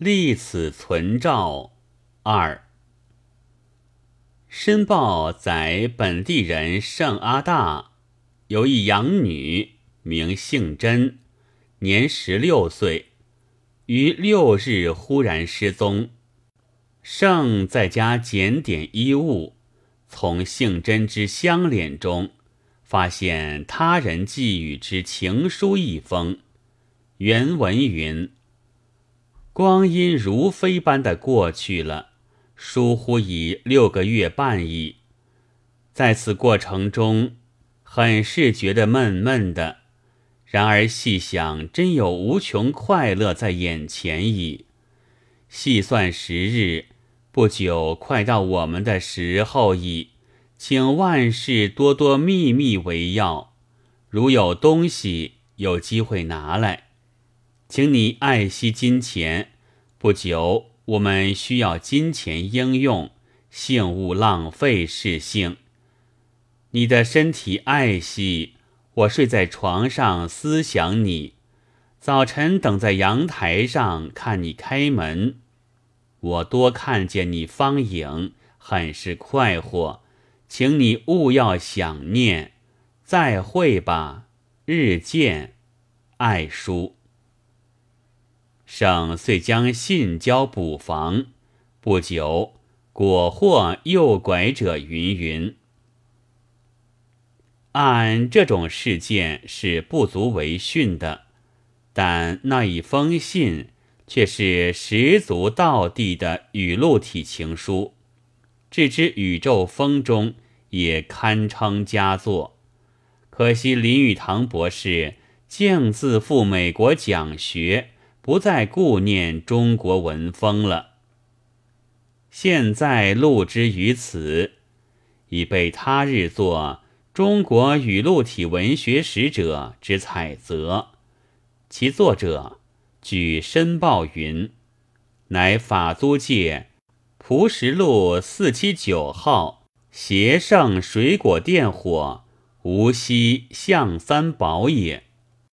立此存照二。申报载本地人盛阿大有一养女，名姓甄，年十六岁，于六日忽然失踪。盛在家检点衣物，从姓甄之相脸中。发现他人寄予之情书一封，原文云：“光阴如飞般的过去了，疏忽已六个月半矣。在此过程中，很是觉得闷闷的。然而细想，真有无穷快乐在眼前矣。细算时日，不久快到我们的时候矣。”请万事多多秘密为要，如有东西有机会拿来，请你爱惜金钱。不久我们需要金钱应用，幸勿浪费是幸。你的身体爱惜，我睡在床上思想你，早晨等在阳台上看你开门，我多看见你方影，很是快活。请你勿要想念，再会吧，日见，爱书。省遂将信交补房，不久果获诱拐者云云。按这种事件是不足为训的，但那一封信却是十足道地的语录体情书。置之宇宙风中，也堪称佳作。可惜林语堂博士竟自赴美国讲学，不再顾念中国文风了。现在录之于此，已被他日作《中国语录体文学史者》之采择。其作者据申报云，乃法租界。蒲石路四七九号协盛水果店伙无锡象三宝也。